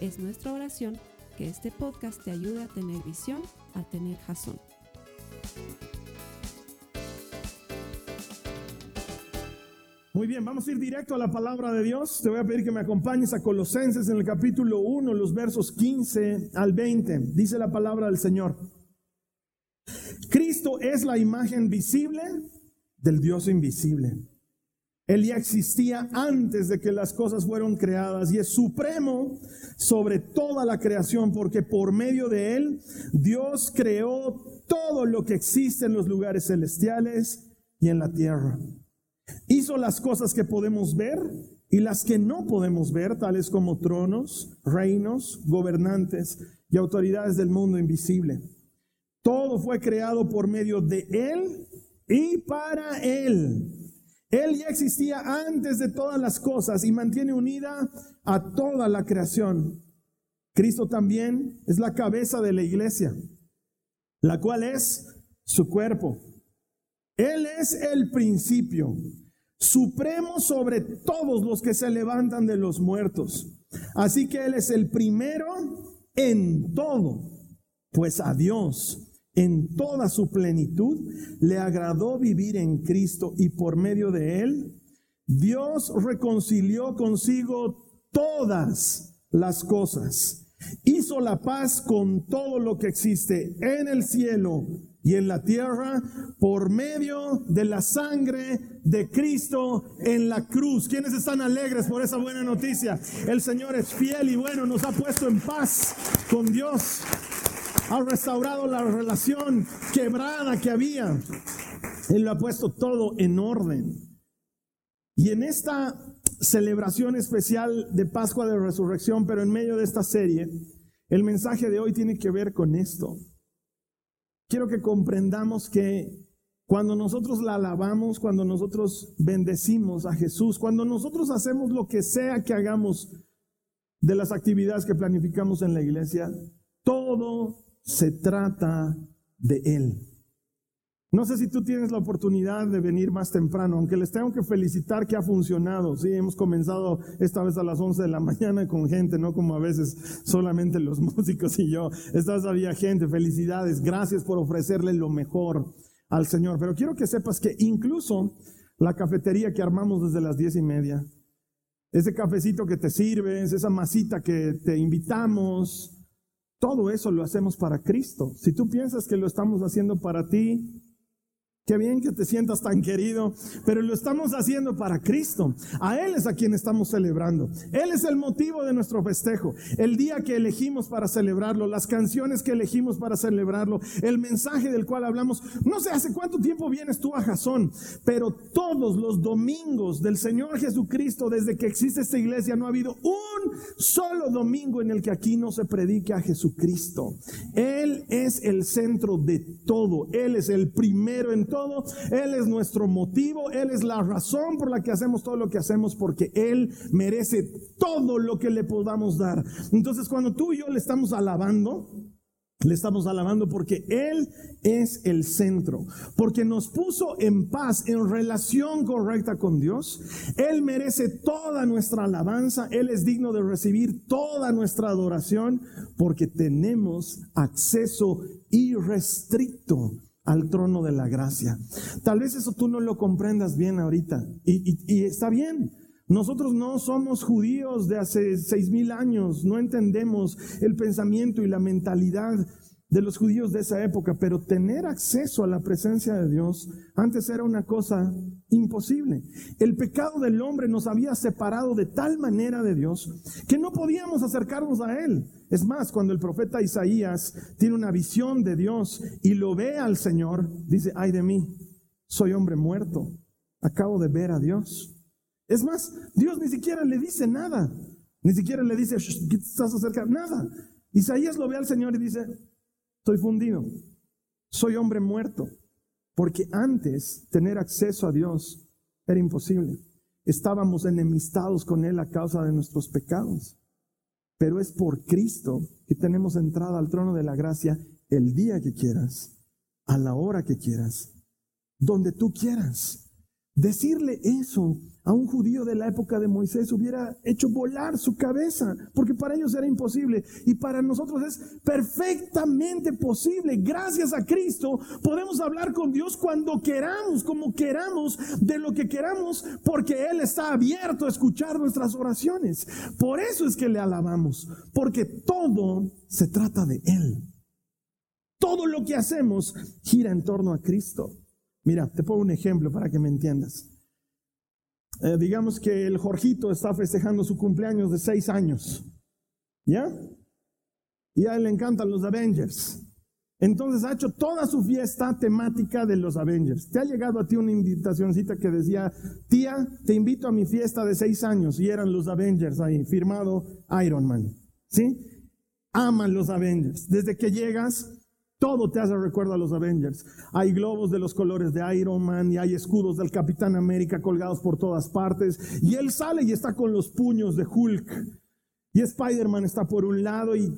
Es nuestra oración que este podcast te ayude a tener visión, a tener jazón. Muy bien, vamos a ir directo a la palabra de Dios. Te voy a pedir que me acompañes a Colosenses en el capítulo 1, los versos 15 al 20. Dice la palabra del Señor. Cristo es la imagen visible del Dios invisible. Él ya existía antes de que las cosas fueron creadas y es supremo sobre toda la creación porque por medio de Él Dios creó todo lo que existe en los lugares celestiales y en la tierra. Hizo las cosas que podemos ver y las que no podemos ver, tales como tronos, reinos, gobernantes y autoridades del mundo invisible. Todo fue creado por medio de Él y para Él. Él ya existía antes de todas las cosas y mantiene unida a toda la creación. Cristo también es la cabeza de la iglesia, la cual es su cuerpo. Él es el principio, supremo sobre todos los que se levantan de los muertos. Así que Él es el primero en todo, pues a Dios en toda su plenitud le agradó vivir en Cristo y por medio de Él, Dios reconcilió consigo todas las cosas. Hizo la paz con todo lo que existe en el cielo y en la tierra por medio de la sangre de Cristo en la cruz. ¿Quiénes están alegres por esa buena noticia? El Señor es fiel y bueno, nos ha puesto en paz con Dios. Ha restaurado la relación quebrada que había. Él lo ha puesto todo en orden. Y en esta celebración especial de Pascua de Resurrección, pero en medio de esta serie, el mensaje de hoy tiene que ver con esto quiero que comprendamos que cuando nosotros la alabamos, cuando nosotros bendecimos a Jesús, cuando nosotros hacemos lo que sea que hagamos de las actividades que planificamos en la iglesia, todo se trata de Él. No sé si tú tienes la oportunidad de venir más temprano, aunque les tengo que felicitar que ha funcionado. Sí, hemos comenzado esta vez a las 11 de la mañana con gente, no como a veces solamente los músicos y yo. Esta había gente, felicidades, gracias por ofrecerle lo mejor al Señor. Pero quiero que sepas que incluso la cafetería que armamos desde las diez y media, ese cafecito que te sirves, esa masita que te invitamos, todo eso lo hacemos para Cristo. Si tú piensas que lo estamos haciendo para ti, Qué bien que te sientas tan querido, pero lo estamos haciendo para Cristo. A Él es a quien estamos celebrando. Él es el motivo de nuestro festejo. El día que elegimos para celebrarlo, las canciones que elegimos para celebrarlo, el mensaje del cual hablamos. No sé hace cuánto tiempo vienes tú a Jasón, pero todos los domingos del Señor Jesucristo, desde que existe esta iglesia, no ha habido un solo domingo en el que aquí no se predique a Jesucristo. Él es el centro de todo. Él es el primero en todo él es nuestro motivo, Él es la razón por la que hacemos todo lo que hacemos, porque Él merece todo lo que le podamos dar. Entonces cuando tú y yo le estamos alabando, le estamos alabando porque Él es el centro, porque nos puso en paz, en relación correcta con Dios. Él merece toda nuestra alabanza, Él es digno de recibir toda nuestra adoración, porque tenemos acceso irrestricto al trono de la gracia. Tal vez eso tú no lo comprendas bien ahorita y, está bien. Nosotros no somos judíos de hace seis mil años, no entendemos el pensamiento y la mentalidad de los judíos de esa época, pero tener acceso a la presencia de Dios antes era una cosa imposible. El pecado del hombre nos había separado de tal manera de Dios que no podíamos acercarnos a Él. Es más, cuando el profeta Isaías tiene una visión de Dios y lo ve al Señor, dice, ay de mí, soy hombre muerto, acabo de ver a Dios. Es más, Dios ni siquiera le dice nada, ni siquiera le dice, ¿qué estás acercando? Nada. Isaías lo ve al Señor y dice, estoy fundido, soy hombre muerto, porque antes tener acceso a Dios era imposible. Estábamos enemistados con Él a causa de nuestros pecados. Pero es por Cristo que tenemos entrada al trono de la gracia el día que quieras, a la hora que quieras, donde tú quieras. Decirle eso a un judío de la época de Moisés hubiera hecho volar su cabeza, porque para ellos era imposible y para nosotros es perfectamente posible. Gracias a Cristo podemos hablar con Dios cuando queramos, como queramos, de lo que queramos, porque Él está abierto a escuchar nuestras oraciones. Por eso es que le alabamos, porque todo se trata de Él. Todo lo que hacemos gira en torno a Cristo. Mira, te pongo un ejemplo para que me entiendas. Eh, digamos que el Jorgito está festejando su cumpleaños de seis años. ¿Ya? Y a él le encantan los Avengers. Entonces ha hecho toda su fiesta temática de los Avengers. Te ha llegado a ti una invitacióncita que decía, tía, te invito a mi fiesta de seis años. Y eran los Avengers ahí, firmado Iron Man. ¿Sí? Aman los Avengers. Desde que llegas, todo te hace recuerdo a los Avengers. Hay globos de los colores de Iron Man y hay escudos del Capitán América colgados por todas partes. Y él sale y está con los puños de Hulk. Y Spider-Man está por un lado y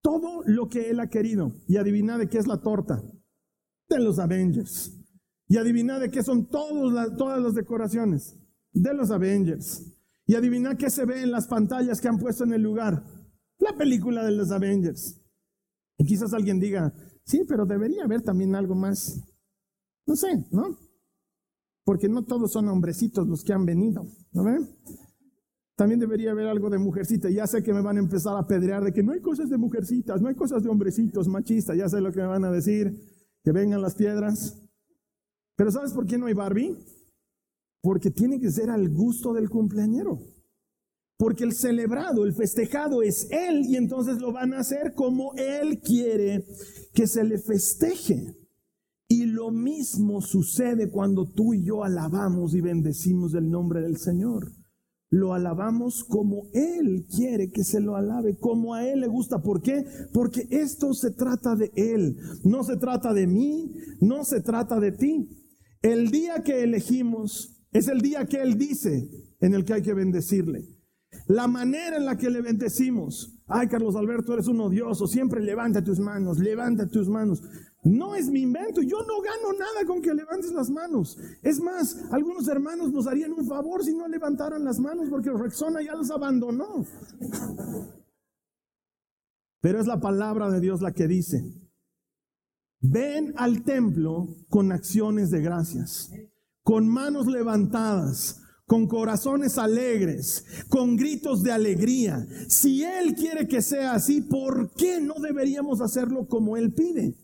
todo lo que él ha querido. Y adivina de qué es la torta. De los Avengers. Y adivina de qué son todas las decoraciones. De los Avengers. Y adivina qué se ve en las pantallas que han puesto en el lugar. La película de los Avengers. Y quizás alguien diga, sí, pero debería haber también algo más, no sé, ¿no? Porque no todos son hombrecitos los que han venido, ¿no ven? También debería haber algo de mujercita. Ya sé que me van a empezar a pedrear de que no hay cosas de mujercitas, no hay cosas de hombrecitos, machistas. Ya sé lo que me van a decir, que vengan las piedras. Pero ¿sabes por qué no hay Barbie? Porque tiene que ser al gusto del cumpleañero. Porque el celebrado, el festejado es Él y entonces lo van a hacer como Él quiere que se le festeje. Y lo mismo sucede cuando tú y yo alabamos y bendecimos el nombre del Señor. Lo alabamos como Él quiere que se lo alabe, como a Él le gusta. ¿Por qué? Porque esto se trata de Él. No se trata de mí, no se trata de ti. El día que elegimos es el día que Él dice en el que hay que bendecirle. La manera en la que le bendecimos. Ay, Carlos Alberto, eres un odioso. Siempre levanta tus manos, levanta tus manos. No es mi invento. Yo no gano nada con que levantes las manos. Es más, algunos hermanos nos harían un favor si no levantaran las manos porque Rexona ya los abandonó. Pero es la palabra de Dios la que dice, ven al templo con acciones de gracias, con manos levantadas, con corazones alegres, con gritos de alegría. Si Él quiere que sea así, ¿por qué no deberíamos hacerlo como Él pide?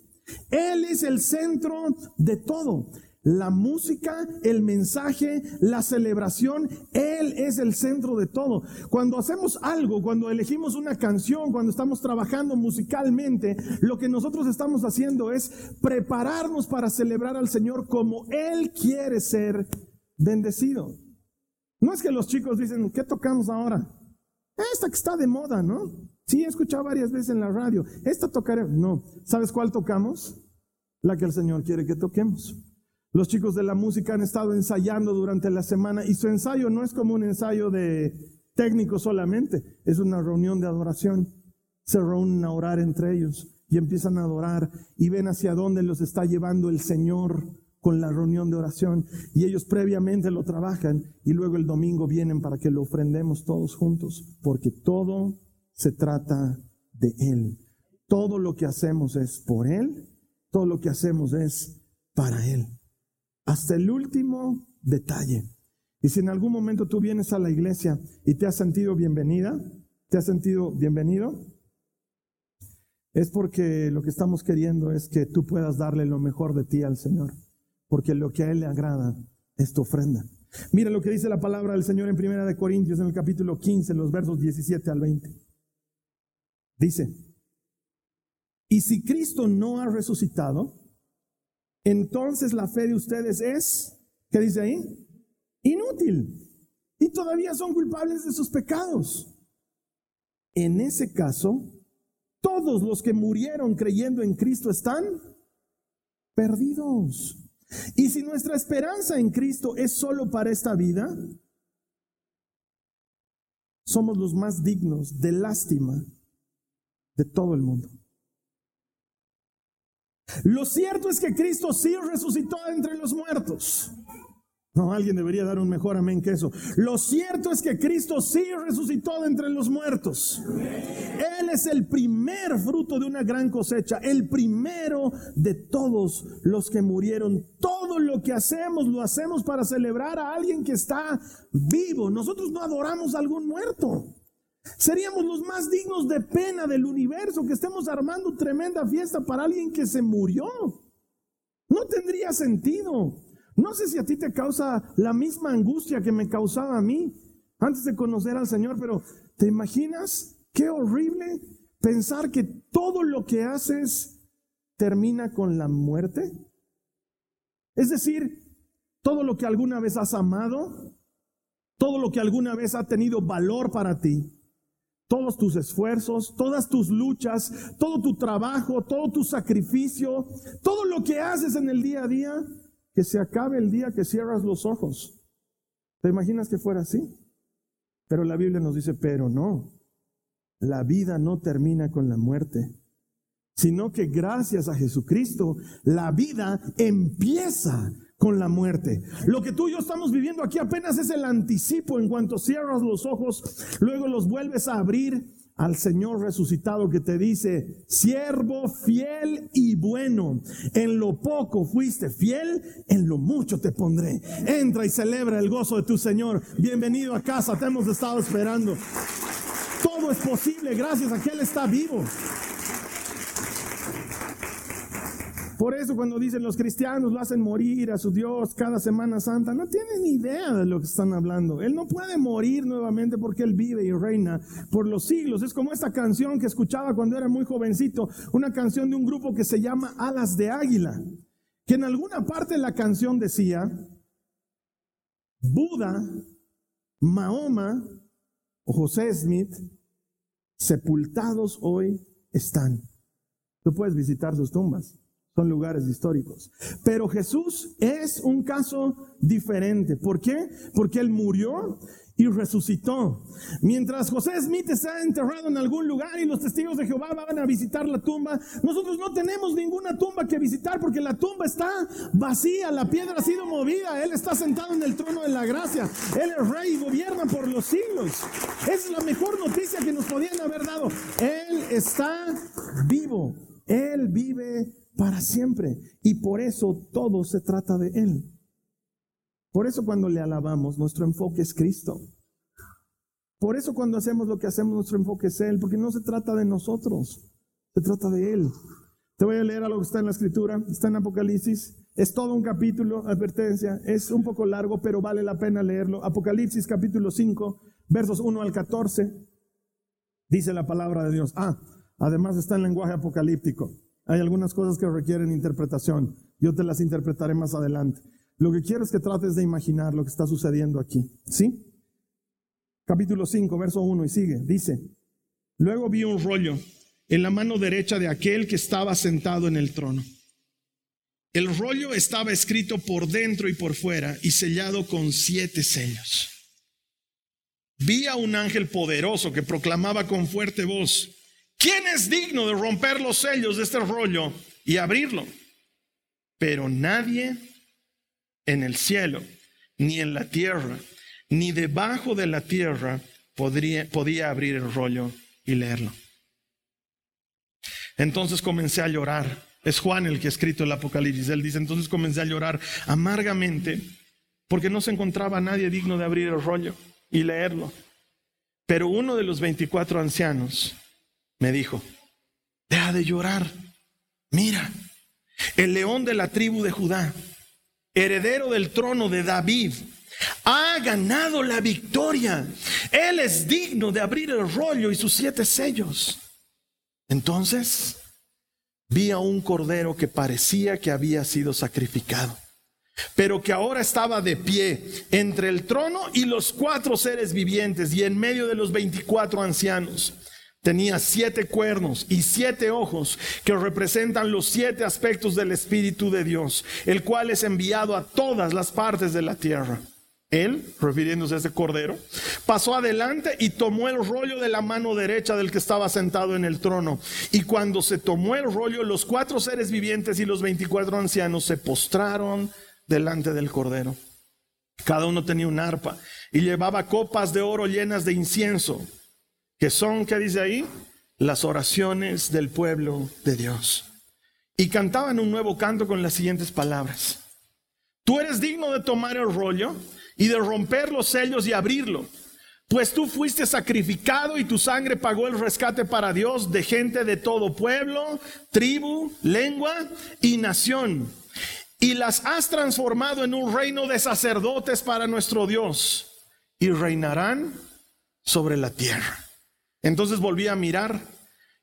Él es el centro de todo. La música, el mensaje, la celebración, Él es el centro de todo. Cuando hacemos algo, cuando elegimos una canción, cuando estamos trabajando musicalmente, lo que nosotros estamos haciendo es prepararnos para celebrar al Señor como Él quiere ser bendecido. No es que los chicos dicen, ¿qué tocamos ahora? Esta que está de moda, ¿no? Sí, he escuchado varias veces en la radio. Esta tocaré. No. ¿Sabes cuál tocamos? La que el Señor quiere que toquemos. Los chicos de la música han estado ensayando durante la semana y su ensayo no es como un ensayo de técnico solamente, es una reunión de adoración. Se reúnen a orar entre ellos y empiezan a adorar y ven hacia dónde los está llevando el Señor con la reunión de oración y ellos previamente lo trabajan y luego el domingo vienen para que lo ofrendemos todos juntos, porque todo se trata de Él. Todo lo que hacemos es por Él, todo lo que hacemos es para Él. Hasta el último detalle. Y si en algún momento tú vienes a la iglesia y te has sentido bienvenida, te has sentido bienvenido, es porque lo que estamos queriendo es que tú puedas darle lo mejor de ti al Señor porque lo que a Él le agrada es tu ofrenda. Mira lo que dice la palabra del Señor en Primera de Corintios, en el capítulo 15, en los versos 17 al 20. Dice, y si Cristo no ha resucitado, entonces la fe de ustedes es, ¿qué dice ahí? Inútil. Y todavía son culpables de sus pecados. En ese caso, todos los que murieron creyendo en Cristo están perdidos. Y si nuestra esperanza en Cristo es solo para esta vida, somos los más dignos de lástima de todo el mundo. Lo cierto es que Cristo sí resucitó entre los muertos. No, alguien debería dar un mejor amén que eso. Lo cierto es que Cristo sí resucitó de entre los muertos. Él es el primer fruto de una gran cosecha, el primero de todos los que murieron. Todo lo que hacemos lo hacemos para celebrar a alguien que está vivo. Nosotros no adoramos a algún muerto. Seríamos los más dignos de pena del universo que estemos armando tremenda fiesta para alguien que se murió. No tendría sentido. No sé si a ti te causa la misma angustia que me causaba a mí antes de conocer al Señor, pero ¿te imaginas qué horrible pensar que todo lo que haces termina con la muerte? Es decir, todo lo que alguna vez has amado, todo lo que alguna vez ha tenido valor para ti, todos tus esfuerzos, todas tus luchas, todo tu trabajo, todo tu sacrificio, todo lo que haces en el día a día, que se acabe el día que cierras los ojos. ¿Te imaginas que fuera así? Pero la Biblia nos dice, pero no, la vida no termina con la muerte, sino que gracias a Jesucristo, la vida empieza con la muerte. Lo que tú y yo estamos viviendo aquí apenas es el anticipo en cuanto cierras los ojos, luego los vuelves a abrir al Señor resucitado que te dice, siervo fiel y bueno, en lo poco fuiste fiel, en lo mucho te pondré. Entra y celebra el gozo de tu Señor. Bienvenido a casa, te hemos estado esperando. Todo es posible gracias a que Él está vivo. Por eso cuando dicen los cristianos lo hacen morir a su Dios cada Semana Santa, no tienen ni idea de lo que están hablando. Él no puede morir nuevamente porque Él vive y reina por los siglos. Es como esta canción que escuchaba cuando era muy jovencito, una canción de un grupo que se llama Alas de Águila, que en alguna parte de la canción decía, Buda, Mahoma o José Smith, sepultados hoy están. Tú puedes visitar sus tumbas son lugares históricos. Pero Jesús es un caso diferente. ¿Por qué? Porque Él murió y resucitó. Mientras José Smith está enterrado en algún lugar y los testigos de Jehová van a visitar la tumba, nosotros no tenemos ninguna tumba que visitar porque la tumba está vacía, la piedra ha sido movida, Él está sentado en el trono de la gracia, Él es rey y gobierna por los siglos. Es la mejor noticia que nos podían haber dado. Él está vivo, Él vive para siempre. Y por eso todo se trata de Él. Por eso cuando le alabamos, nuestro enfoque es Cristo. Por eso cuando hacemos lo que hacemos, nuestro enfoque es Él, porque no se trata de nosotros, se trata de Él. Te voy a leer algo que está en la escritura, está en Apocalipsis, es todo un capítulo, advertencia, es un poco largo, pero vale la pena leerlo. Apocalipsis capítulo 5, versos 1 al 14, dice la palabra de Dios. Ah, además está en lenguaje apocalíptico. Hay algunas cosas que requieren interpretación. Yo te las interpretaré más adelante. Lo que quiero es que trates de imaginar lo que está sucediendo aquí. ¿Sí? Capítulo 5, verso 1 y sigue. Dice, luego vi un rollo en la mano derecha de aquel que estaba sentado en el trono. El rollo estaba escrito por dentro y por fuera y sellado con siete sellos. Vi a un ángel poderoso que proclamaba con fuerte voz, ¿Quién es digno de romper los sellos de este rollo y abrirlo? Pero nadie en el cielo, ni en la tierra, ni debajo de la tierra podría, podía abrir el rollo y leerlo. Entonces comencé a llorar. Es Juan el que ha escrito el Apocalipsis. Él dice, entonces comencé a llorar amargamente porque no se encontraba nadie digno de abrir el rollo y leerlo. Pero uno de los 24 ancianos me dijo, deja de llorar. Mira, el león de la tribu de Judá, heredero del trono de David, ha ganado la victoria. Él es digno de abrir el rollo y sus siete sellos. Entonces vi a un cordero que parecía que había sido sacrificado, pero que ahora estaba de pie entre el trono y los cuatro seres vivientes y en medio de los veinticuatro ancianos. Tenía siete cuernos y siete ojos que representan los siete aspectos del Espíritu de Dios, el cual es enviado a todas las partes de la tierra. Él, refiriéndose a ese cordero, pasó adelante y tomó el rollo de la mano derecha del que estaba sentado en el trono. Y cuando se tomó el rollo, los cuatro seres vivientes y los veinticuatro ancianos se postraron delante del cordero. Cada uno tenía un arpa y llevaba copas de oro llenas de incienso que son, ¿qué dice ahí? Las oraciones del pueblo de Dios. Y cantaban un nuevo canto con las siguientes palabras. Tú eres digno de tomar el rollo y de romper los sellos y abrirlo, pues tú fuiste sacrificado y tu sangre pagó el rescate para Dios de gente de todo pueblo, tribu, lengua y nación. Y las has transformado en un reino de sacerdotes para nuestro Dios y reinarán sobre la tierra. Entonces volví a mirar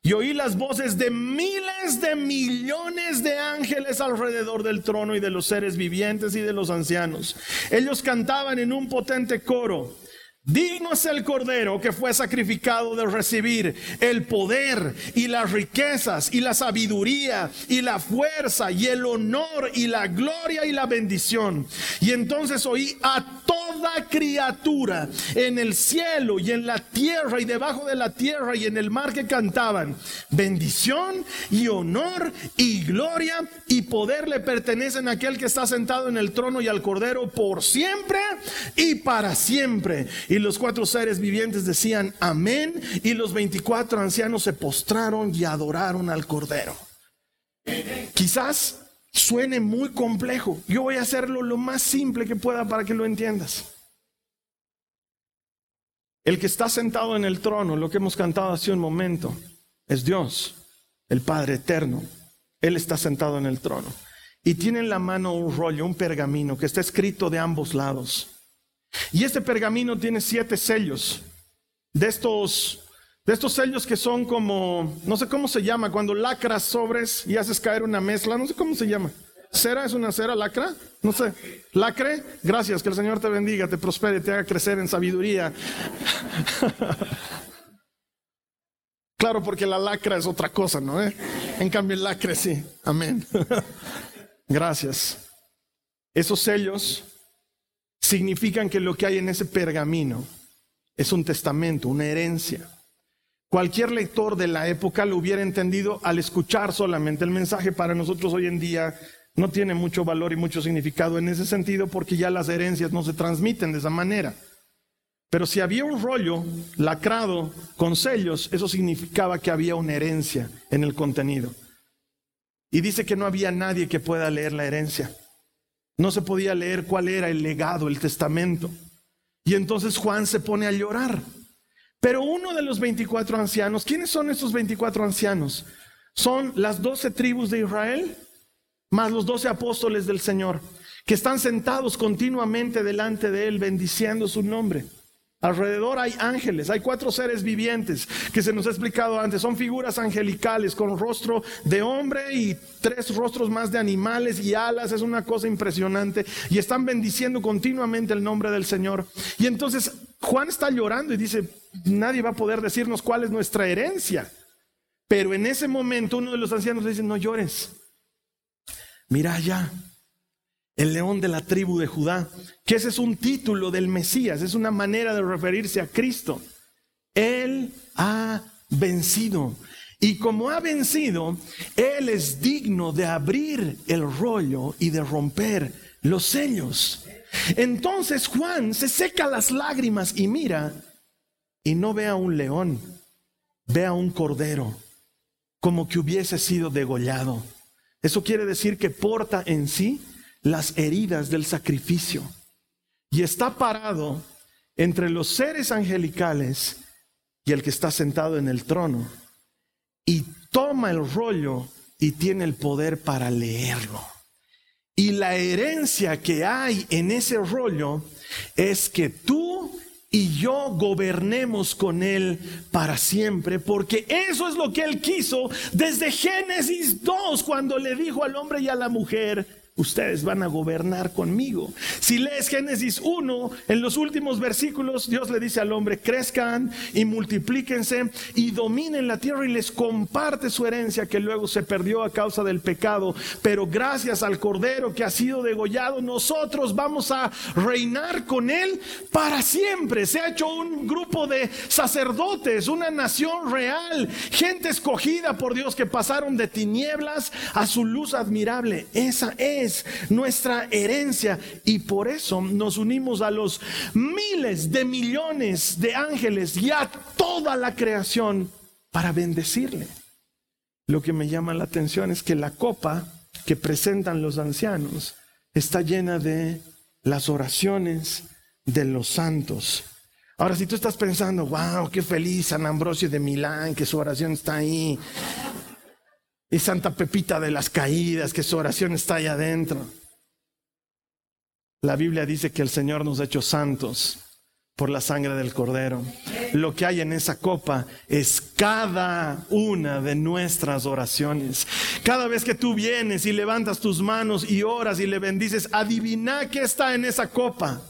y oí las voces de miles de millones de ángeles alrededor del trono y de los seres vivientes y de los ancianos. Ellos cantaban en un potente coro. Digno es el Cordero que fue sacrificado de recibir el poder y las riquezas y la sabiduría y la fuerza y el honor y la gloria y la bendición. Y entonces oí a toda criatura en el cielo y en la tierra y debajo de la tierra y en el mar que cantaban, bendición y honor y gloria y poder le pertenecen a aquel que está sentado en el trono y al Cordero por siempre y para siempre. Y los cuatro seres vivientes decían amén y los veinticuatro ancianos se postraron y adoraron al Cordero. Quizás suene muy complejo. Yo voy a hacerlo lo más simple que pueda para que lo entiendas. El que está sentado en el trono, lo que hemos cantado hace un momento, es Dios, el Padre eterno. Él está sentado en el trono. Y tiene en la mano un rollo, un pergamino que está escrito de ambos lados. Y este pergamino tiene siete sellos. De estos, de estos sellos que son como, no sé cómo se llama, cuando lacras sobres y haces caer una mezcla, no sé cómo se llama. ¿Cera es una cera lacra? No sé. ¿Lacre? Gracias, que el Señor te bendiga, te prospere, te haga crecer en sabiduría. claro, porque la lacra es otra cosa, ¿no? ¿Eh? En cambio, el lacre sí. Amén. Gracias. Esos sellos significan que lo que hay en ese pergamino es un testamento, una herencia. Cualquier lector de la época lo hubiera entendido al escuchar solamente el mensaje. Para nosotros hoy en día no tiene mucho valor y mucho significado en ese sentido porque ya las herencias no se transmiten de esa manera. Pero si había un rollo lacrado con sellos, eso significaba que había una herencia en el contenido. Y dice que no había nadie que pueda leer la herencia. No se podía leer cuál era el legado, el testamento. Y entonces Juan se pone a llorar. Pero uno de los 24 ancianos, ¿quiénes son estos 24 ancianos? Son las 12 tribus de Israel, más los 12 apóstoles del Señor, que están sentados continuamente delante de Él, bendiciendo su nombre. Alrededor hay ángeles, hay cuatro seres vivientes que se nos ha explicado antes. Son figuras angelicales con rostro de hombre y tres rostros más de animales y alas. Es una cosa impresionante. Y están bendiciendo continuamente el nombre del Señor. Y entonces Juan está llorando y dice, nadie va a poder decirnos cuál es nuestra herencia. Pero en ese momento uno de los ancianos dice, no llores. Mira allá, el león de la tribu de Judá, que ese es un título del Mesías, es una manera de referirse a Cristo. Él ha vencido. Y como ha vencido, Él es digno de abrir el rollo y de romper los sellos. Entonces Juan se seca las lágrimas y mira y no ve a un león, ve a un cordero, como que hubiese sido degollado. Eso quiere decir que porta en sí las heridas del sacrificio y está parado entre los seres angelicales y el que está sentado en el trono y toma el rollo y tiene el poder para leerlo. Y la herencia que hay en ese rollo es que tú y yo gobernemos con Él para siempre, porque eso es lo que Él quiso desde Génesis 2, cuando le dijo al hombre y a la mujer, ustedes van a gobernar conmigo. Si lees Génesis 1, en los últimos versículos, Dios le dice al hombre, crezcan y multiplíquense y dominen la tierra y les comparte su herencia que luego se perdió a causa del pecado. Pero gracias al Cordero que ha sido degollado, nosotros vamos a reinar con él para siempre. Se ha hecho un grupo de sacerdotes, una nación real, gente escogida por Dios que pasaron de tinieblas a su luz admirable. Esa es nuestra herencia y por eso nos unimos a los miles de millones de ángeles y a toda la creación para bendecirle. Lo que me llama la atención es que la copa que presentan los ancianos está llena de las oraciones de los santos. Ahora, si tú estás pensando, wow, qué feliz San Ambrosio de Milán, que su oración está ahí, y Santa Pepita de las Caídas, que su oración está ahí adentro. La Biblia dice que el Señor nos ha hecho santos por la sangre del Cordero. Lo que hay en esa copa es cada una de nuestras oraciones. Cada vez que tú vienes y levantas tus manos y oras y le bendices, adivina qué está en esa copa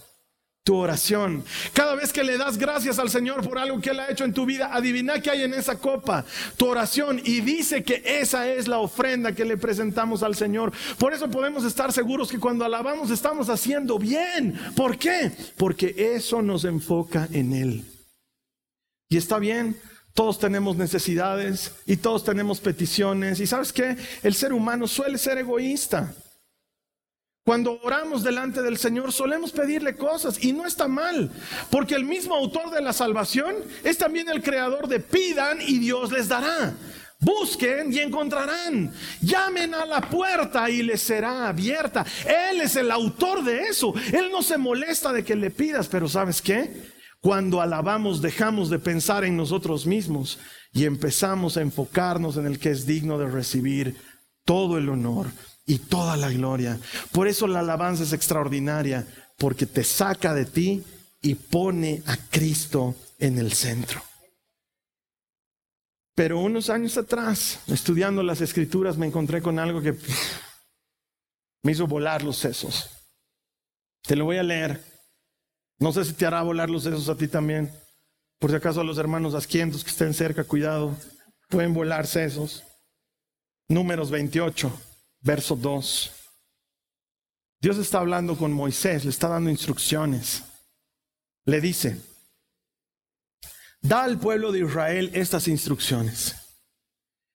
tu oración. Cada vez que le das gracias al Señor por algo que Él ha hecho en tu vida, adivina qué hay en esa copa, tu oración. Y dice que esa es la ofrenda que le presentamos al Señor. Por eso podemos estar seguros que cuando alabamos estamos haciendo bien. ¿Por qué? Porque eso nos enfoca en Él. Y está bien, todos tenemos necesidades y todos tenemos peticiones. Y sabes qué? El ser humano suele ser egoísta. Cuando oramos delante del Señor solemos pedirle cosas y no está mal, porque el mismo autor de la salvación es también el creador de pidan y Dios les dará. Busquen y encontrarán. Llamen a la puerta y les será abierta. Él es el autor de eso. Él no se molesta de que le pidas, pero ¿sabes qué? Cuando alabamos dejamos de pensar en nosotros mismos y empezamos a enfocarnos en el que es digno de recibir todo el honor, y toda la gloria. Por eso la alabanza es extraordinaria, porque te saca de ti y pone a Cristo en el centro. Pero unos años atrás, estudiando las escrituras, me encontré con algo que me hizo volar los sesos. Te lo voy a leer. No sé si te hará volar los sesos a ti también. Por si acaso a los hermanos asquientos que estén cerca, cuidado, pueden volar sesos. Números 28 verso 2. Dios está hablando con Moisés, le está dando instrucciones. Le dice, da al pueblo de Israel estas instrucciones.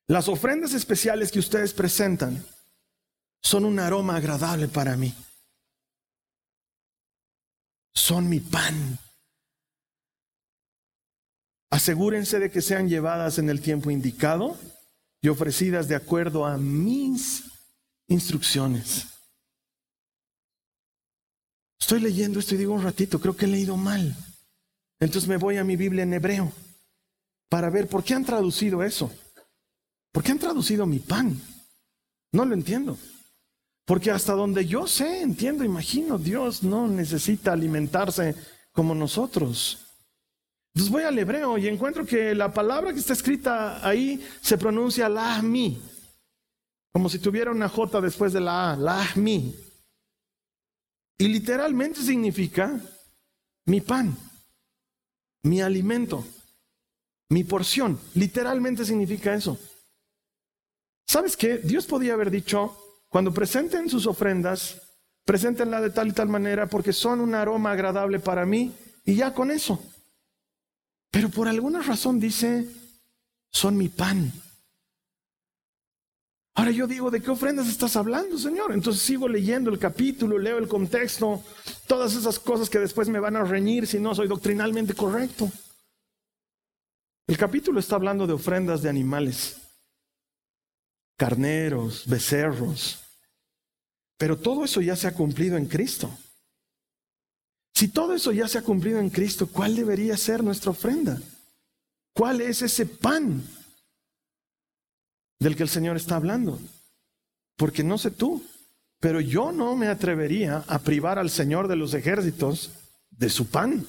Las ofrendas especiales que ustedes presentan son un aroma agradable para mí. Son mi pan. Asegúrense de que sean llevadas en el tiempo indicado y ofrecidas de acuerdo a mis instrucciones. Estoy leyendo esto y digo un ratito, creo que he leído mal. Entonces me voy a mi Biblia en hebreo para ver por qué han traducido eso. ¿Por qué han traducido mi pan? No lo entiendo. Porque hasta donde yo sé, entiendo, imagino, Dios no necesita alimentarse como nosotros. Entonces voy al hebreo y encuentro que la palabra que está escrita ahí se pronuncia mi como si tuviera una J después de la A, la mi. Y literalmente significa mi pan, mi alimento, mi porción. Literalmente significa eso. ¿Sabes qué? Dios podía haber dicho, cuando presenten sus ofrendas, preséntenla de tal y tal manera porque son un aroma agradable para mí y ya con eso. Pero por alguna razón dice, son mi pan. Ahora yo digo, ¿de qué ofrendas estás hablando, Señor? Entonces sigo leyendo el capítulo, leo el contexto, todas esas cosas que después me van a reñir si no soy doctrinalmente correcto. El capítulo está hablando de ofrendas de animales, carneros, becerros, pero todo eso ya se ha cumplido en Cristo. Si todo eso ya se ha cumplido en Cristo, ¿cuál debería ser nuestra ofrenda? ¿Cuál es ese pan del que el Señor está hablando. Porque no sé tú, pero yo no me atrevería a privar al Señor de los ejércitos de su pan.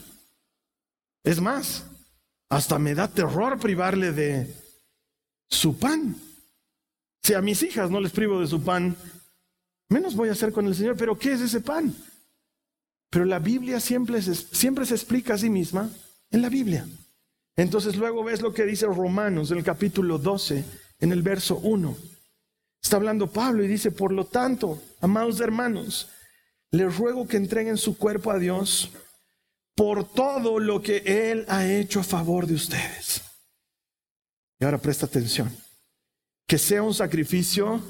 Es más, hasta me da terror privarle de su pan. Si a mis hijas no les privo de su pan, menos voy a hacer con el Señor. Pero ¿qué es ese pan? Pero la Biblia siempre se, siempre se explica a sí misma en la Biblia. Entonces luego ves lo que dice Romanos en el capítulo 12, en el verso 1. Está hablando Pablo y dice, por lo tanto, amados hermanos, les ruego que entreguen su cuerpo a Dios por todo lo que Él ha hecho a favor de ustedes. Y ahora presta atención. Que sea un sacrificio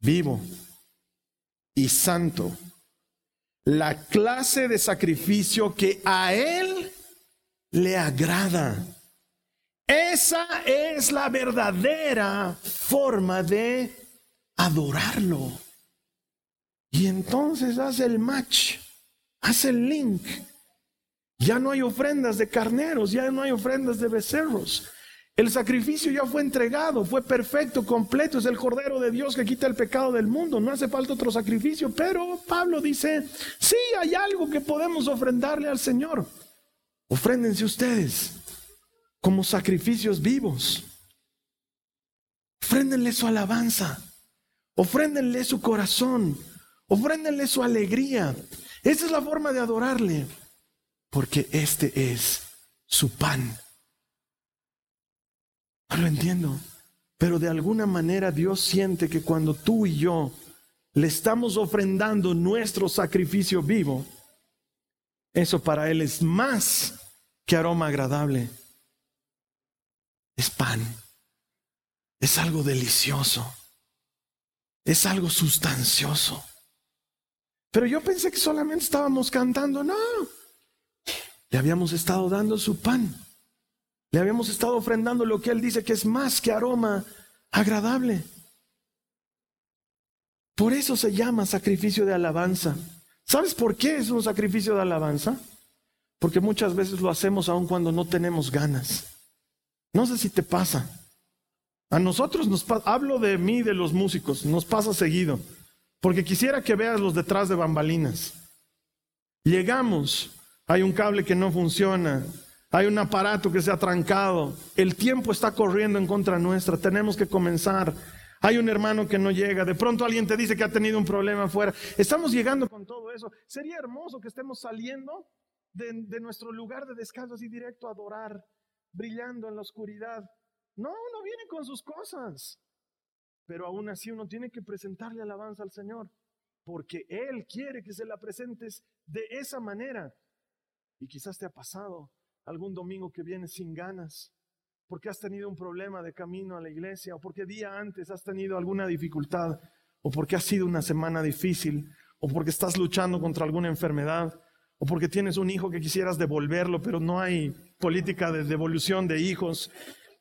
vivo y santo. La clase de sacrificio que a Él le agrada. Esa es la verdadera forma de adorarlo. Y entonces hace el match, hace el link. Ya no hay ofrendas de carneros, ya no hay ofrendas de becerros. El sacrificio ya fue entregado, fue perfecto, completo, es el Cordero de Dios que quita el pecado del mundo, no hace falta otro sacrificio, pero Pablo dice, sí, hay algo que podemos ofrendarle al Señor. Ofréndense ustedes como sacrificios vivos. Ofréndenle su alabanza, ofréndenle su corazón, ofréndenle su alegría. Esa es la forma de adorarle, porque este es su pan. No lo entiendo. Pero de alguna manera Dios siente que cuando tú y yo le estamos ofrendando nuestro sacrificio vivo, eso para Él es más que aroma agradable. Es pan. Es algo delicioso. Es algo sustancioso. Pero yo pensé que solamente estábamos cantando. No. Le habíamos estado dando su pan. Le habíamos estado ofrendando lo que Él dice que es más que aroma agradable. Por eso se llama sacrificio de alabanza. ¿Sabes por qué es un sacrificio de alabanza? Porque muchas veces lo hacemos aun cuando no tenemos ganas. No sé si te pasa. A nosotros nos pasa, hablo de mí, de los músicos, nos pasa seguido. Porque quisiera que veas los detrás de bambalinas. Llegamos, hay un cable que no funciona, hay un aparato que se ha trancado. El tiempo está corriendo en contra nuestra. Tenemos que comenzar. Hay un hermano que no llega. De pronto alguien te dice que ha tenido un problema afuera. Estamos llegando con todo eso. Sería hermoso que estemos saliendo de, nuestro lugar de descanso así directo a adorar, brillando en la oscuridad. No, uno viene con sus cosas. Pero aún así uno tiene que presentarle alabanza al Señor. Porque Él quiere que se la presentes de esa manera. Y quizás te ha pasado algún domingo que vienes sin ganas, porque has tenido un problema de camino a la iglesia, o porque día antes has tenido alguna dificultad, o porque ha sido una semana difícil, o porque estás luchando contra alguna enfermedad, o porque tienes un hijo que quisieras devolverlo, pero no hay política de devolución de hijos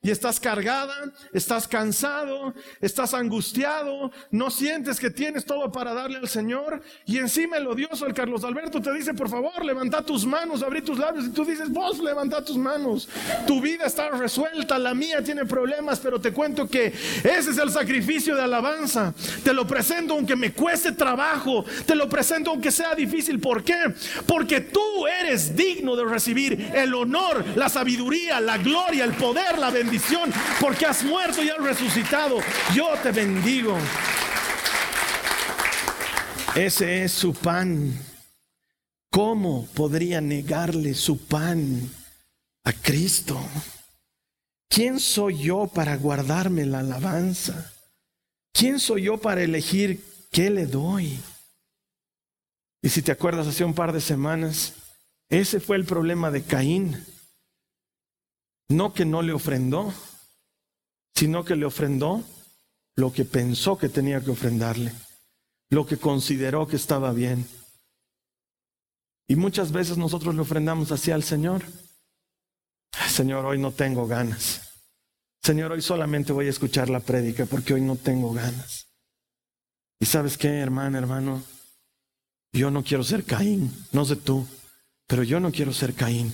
y estás cargada, estás cansado, estás angustiado, no sientes que tienes todo para darle al Señor y encima el odioso, el Carlos Alberto te dice, por favor, levanta tus manos, abrí tus labios y tú dices, vos levanta tus manos, tu vida está resuelta, la mía tiene problemas, pero te cuento que ese es el sacrificio de alabanza, te lo presento aunque me cueste trabajo, te lo presento aunque sea difícil, ¿por qué? Porque tú eres digno de recibir el honor, la sabiduría, la gloria, el poder, la bendición porque has muerto y has resucitado. Yo te bendigo. Ese es su pan. ¿Cómo podría negarle su pan a Cristo? ¿Quién soy yo para guardarme la alabanza? ¿Quién soy yo para elegir qué le doy? Y si te acuerdas, hace un par de semanas, ese fue el problema de Caín. No que no le ofrendó, sino que le ofrendó lo que pensó que tenía que ofrendarle, lo que consideró que estaba bien. Y muchas veces nosotros le ofrendamos así al Señor. Señor, hoy no tengo ganas. Señor, hoy solamente voy a escuchar la prédica porque hoy no tengo ganas. Y sabes qué, hermano, hermano, yo no quiero ser Caín, no sé tú, pero yo no quiero ser Caín.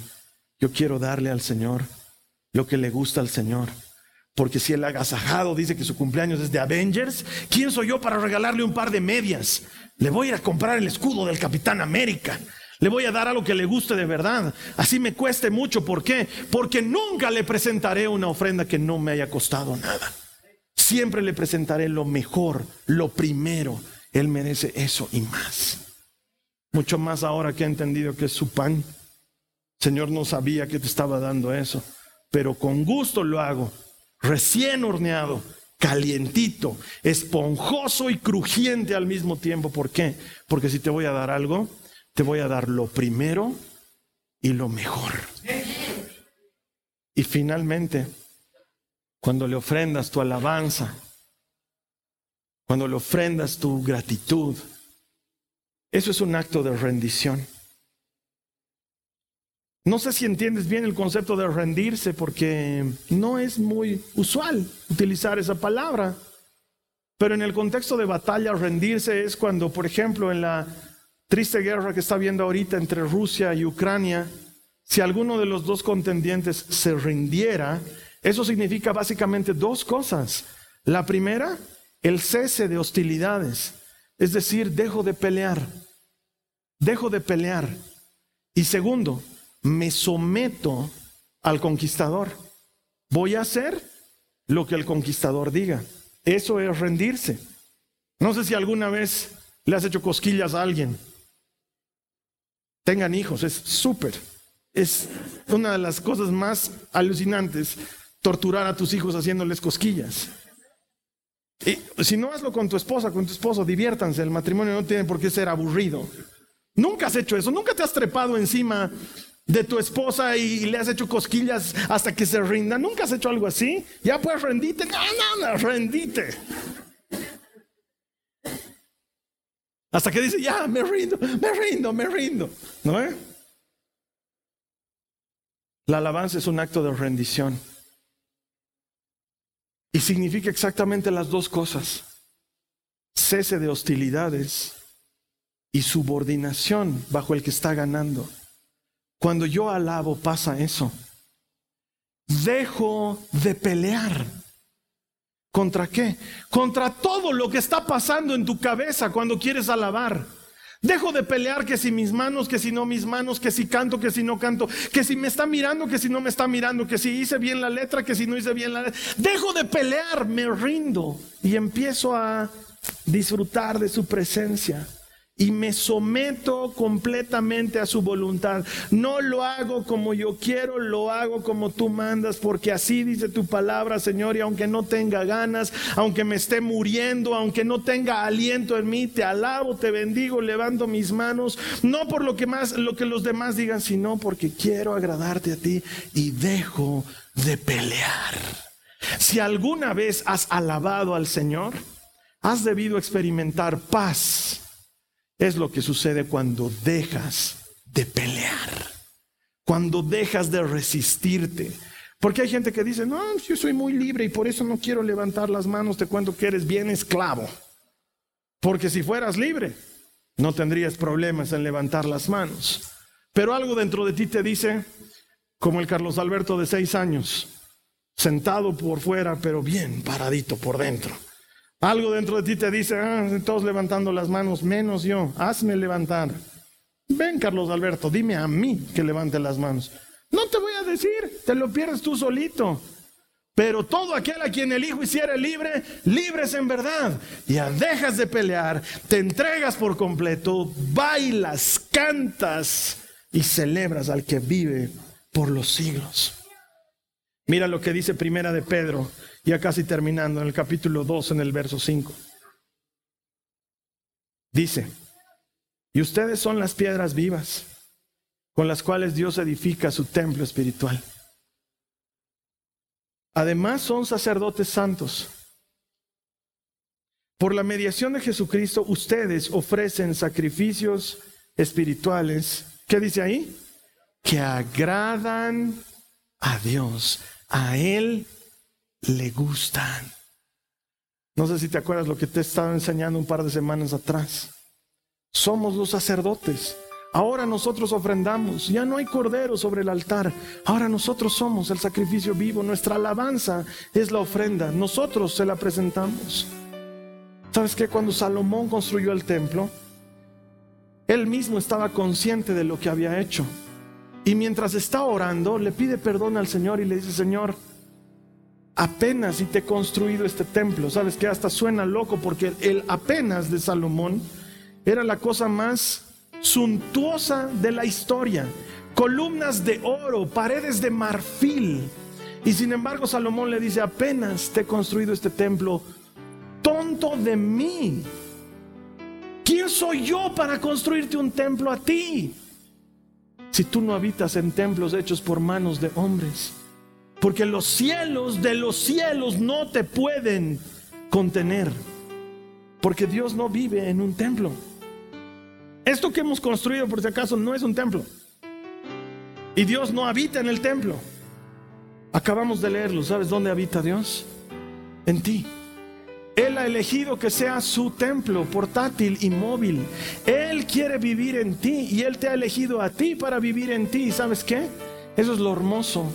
Yo quiero darle al Señor lo que le gusta al Señor. Porque si el agasajado dice que su cumpleaños es de Avengers, ¿quién soy yo para regalarle un par de medias? Le voy a a comprar el escudo del Capitán América. Le voy a dar algo que le guste de verdad. Así me cueste mucho. ¿Por qué? Porque nunca le presentaré una ofrenda que no me haya costado nada. Siempre le presentaré lo mejor, lo primero. Él merece eso y más. Mucho más ahora que ha entendido que es su pan. Señor no sabía que te estaba dando eso, pero con gusto lo hago, recién horneado, calientito, esponjoso y crujiente al mismo tiempo. ¿Por qué? Porque si te voy a dar algo, te voy a dar lo primero y lo mejor. Y finalmente, cuando le ofrendas tu alabanza, cuando le ofrendas tu gratitud, eso es un acto de rendición. No sé si entiendes bien el concepto de rendirse porque no es muy usual utilizar esa palabra. Pero en el contexto de batalla, rendirse es cuando, por ejemplo, en la triste guerra que está habiendo ahorita entre Rusia y Ucrania, si alguno de los dos contendientes se rindiera, eso significa básicamente dos cosas. La primera, el cese de hostilidades, es decir, dejo de pelear, dejo de pelear. Y segundo, me someto al conquistador. Voy a hacer lo que el conquistador diga. Eso es rendirse. No sé si alguna vez le has hecho cosquillas a alguien. Tengan hijos, es súper. Es una de las cosas más alucinantes torturar a tus hijos haciéndoles cosquillas. Y si no hazlo con tu esposa, con tu esposo, diviértanse. El matrimonio no tiene por qué ser aburrido. Nunca has hecho eso, nunca te has trepado encima de tu esposa y le has hecho cosquillas hasta que se rinda. Nunca has hecho algo así. Ya pues rendite. No, no, no, rendite. Hasta que dice, ya, me rindo, me rindo, me rindo. ¿No es? La alabanza es un acto de rendición. Y significa exactamente las dos cosas. Cese de hostilidades y subordinación bajo el que está ganando. Cuando yo alabo pasa eso. Dejo de pelear. ¿Contra qué? Contra todo lo que está pasando en tu cabeza cuando quieres alabar. Dejo de pelear que si mis manos, que si no mis manos, que si canto, que si no canto, que si me está mirando, que si no me está mirando, que si hice bien la letra, que si no hice bien la letra. Dejo de pelear, me rindo y empiezo a disfrutar de su presencia y me someto completamente a su voluntad. No lo hago como yo quiero, lo hago como tú mandas, porque así dice tu palabra, Señor, y aunque no tenga ganas, aunque me esté muriendo, aunque no tenga aliento en mí, te alabo, te bendigo, levanto mis manos, no por lo que más lo que los demás digan, sino porque quiero agradarte a ti y dejo de pelear. Si alguna vez has alabado al Señor, has debido experimentar paz es lo que sucede cuando dejas de pelear, cuando dejas de resistirte. Porque hay gente que dice, no, yo soy muy libre y por eso no quiero levantar las manos, te cuento que eres bien esclavo. Porque si fueras libre, no tendrías problemas en levantar las manos. Pero algo dentro de ti te dice, como el Carlos Alberto de seis años, sentado por fuera, pero bien paradito por dentro. Algo dentro de ti te dice, ah, todos levantando las manos, menos yo, hazme levantar. Ven, Carlos Alberto, dime a mí que levante las manos. No te voy a decir, te lo pierdes tú solito. Pero todo aquel a quien el Hijo hiciera libre, libres en verdad. Ya dejas de pelear, te entregas por completo, bailas, cantas y celebras al que vive por los siglos. Mira lo que dice Primera de Pedro, ya casi terminando, en el capítulo 2, en el verso 5. Dice, y ustedes son las piedras vivas con las cuales Dios edifica su templo espiritual. Además son sacerdotes santos. Por la mediación de Jesucristo, ustedes ofrecen sacrificios espirituales. ¿Qué dice ahí? Que agradan a Dios. A Él le gustan. No sé si te acuerdas lo que te estaba enseñando un par de semanas atrás. Somos los sacerdotes. Ahora nosotros ofrendamos. Ya no hay cordero sobre el altar. Ahora nosotros somos el sacrificio vivo. Nuestra alabanza es la ofrenda. Nosotros se la presentamos. ¿Sabes que Cuando Salomón construyó el templo, él mismo estaba consciente de lo que había hecho. Y mientras está orando, le pide perdón al Señor y le dice, Señor, apenas y te he construido este templo. Sabes que hasta suena loco porque el apenas de Salomón era la cosa más suntuosa de la historia. Columnas de oro, paredes de marfil. Y sin embargo Salomón le dice, apenas te he construido este templo, tonto de mí. ¿Quién soy yo para construirte un templo a ti? Si tú no habitas en templos hechos por manos de hombres. Porque los cielos de los cielos no te pueden contener. Porque Dios no vive en un templo. Esto que hemos construido, por si acaso, no es un templo. Y Dios no habita en el templo. Acabamos de leerlo. ¿Sabes dónde habita Dios? En ti. Él ha elegido que sea su templo portátil y móvil. Él quiere vivir en ti y Él te ha elegido a ti para vivir en ti. ¿Sabes qué? Eso es lo hermoso.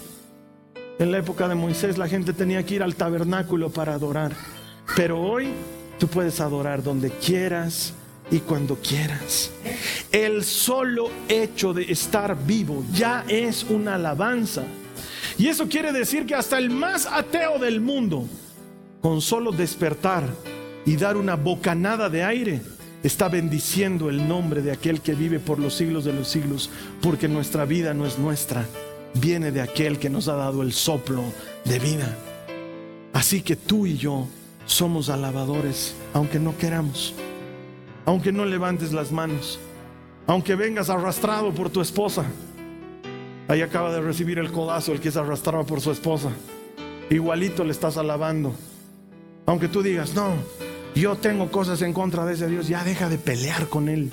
En la época de Moisés la gente tenía que ir al tabernáculo para adorar. Pero hoy tú puedes adorar donde quieras y cuando quieras. El solo hecho de estar vivo ya es una alabanza. Y eso quiere decir que hasta el más ateo del mundo, con solo despertar y dar una bocanada de aire, está bendiciendo el nombre de aquel que vive por los siglos de los siglos, porque nuestra vida no es nuestra, viene de aquel que nos ha dado el soplo de vida. Así que tú y yo somos alabadores, aunque no queramos aunque no levantes las manos, aunque vengas arrastrado por tu esposa. Ahí acaba de recibir el codazo el que es arrastrado por su esposa. Igualito le estás alabando. Aunque tú digas, no, yo tengo cosas en contra de ese Dios, ya deja de pelear con él.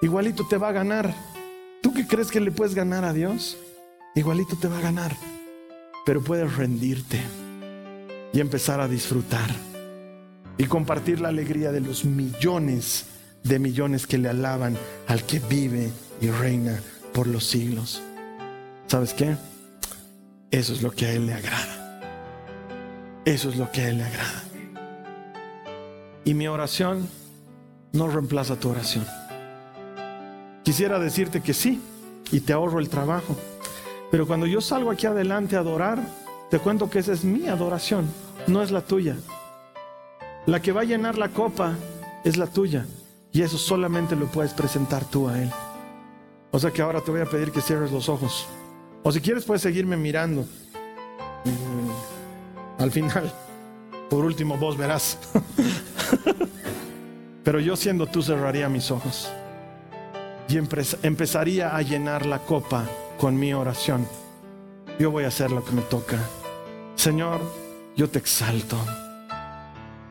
Igualito te va a ganar. ¿Tú qué crees que le puedes ganar a Dios? Igualito te va a ganar. Pero puedes rendirte y empezar a disfrutar y compartir la alegría de los millones de millones que le alaban al que vive y reina por los siglos. ¿Sabes qué? Eso es lo que a Él le agrada. Eso es lo que a Él le agrada. Y mi oración no reemplaza tu oración. Quisiera decirte que sí, y te ahorro el trabajo. Pero cuando yo salgo aquí adelante a adorar, te cuento que esa es mi adoración, no es la tuya. La que va a llenar la copa es la tuya. Y eso solamente lo puedes presentar tú a Él. O sea que ahora te voy a pedir que cierres los ojos. O si quieres puedes seguirme mirando. Mm, al final, por último, vos verás. Pero yo siendo tú cerraría mis ojos. Y empezaría a llenar la copa con mi oración. Yo voy a hacer lo que me toca. Señor, yo te exalto.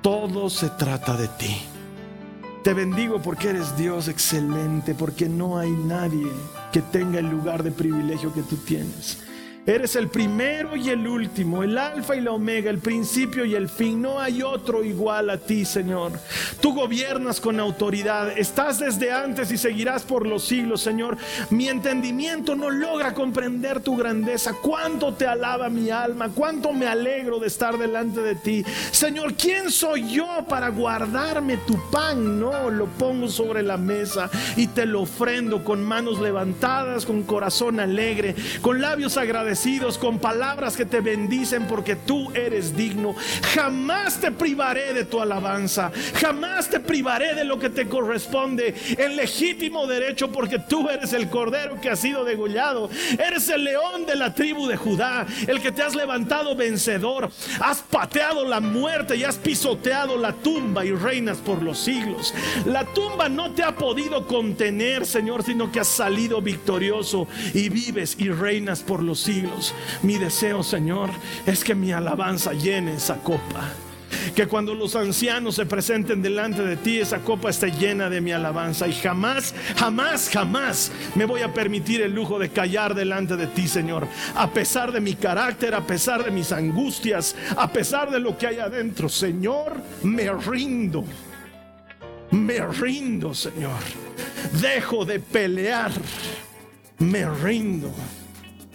Todo se trata de ti. Te bendigo porque eres Dios excelente, porque no hay nadie que tenga el lugar de privilegio que tú tienes. Eres el primero y el último, el alfa y la omega, el principio y el fin. No hay otro igual a ti, Señor. Tú gobiernas con autoridad. Estás desde antes y seguirás por los siglos, Señor. Mi entendimiento no logra comprender tu grandeza. Cuánto te alaba mi alma. Cuánto me alegro de estar delante de ti. Señor, ¿quién soy yo para guardarme tu pan? No, lo pongo sobre la mesa y te lo ofrendo con manos levantadas, con corazón alegre, con labios agradecidos con palabras que te bendicen porque tú eres digno. Jamás te privaré de tu alabanza, jamás te privaré de lo que te corresponde. En legítimo derecho porque tú eres el cordero que ha sido degollado, eres el león de la tribu de Judá, el que te has levantado vencedor, has pateado la muerte y has pisoteado la tumba y reinas por los siglos. La tumba no te ha podido contener, Señor, sino que has salido victorioso y vives y reinas por los Mi deseo, Señor, es que mi alabanza llene esa copa. Que cuando los ancianos se presenten delante de ti, esa copa esté llena de mi alabanza. Y jamás, jamás, jamás me voy a permitir el lujo de callar delante de ti, Señor. A pesar de mi carácter, a pesar de mis angustias, a pesar de lo que hay adentro, Señor, me rindo. Me rindo, Señor. Dejo de pelear. Me rindo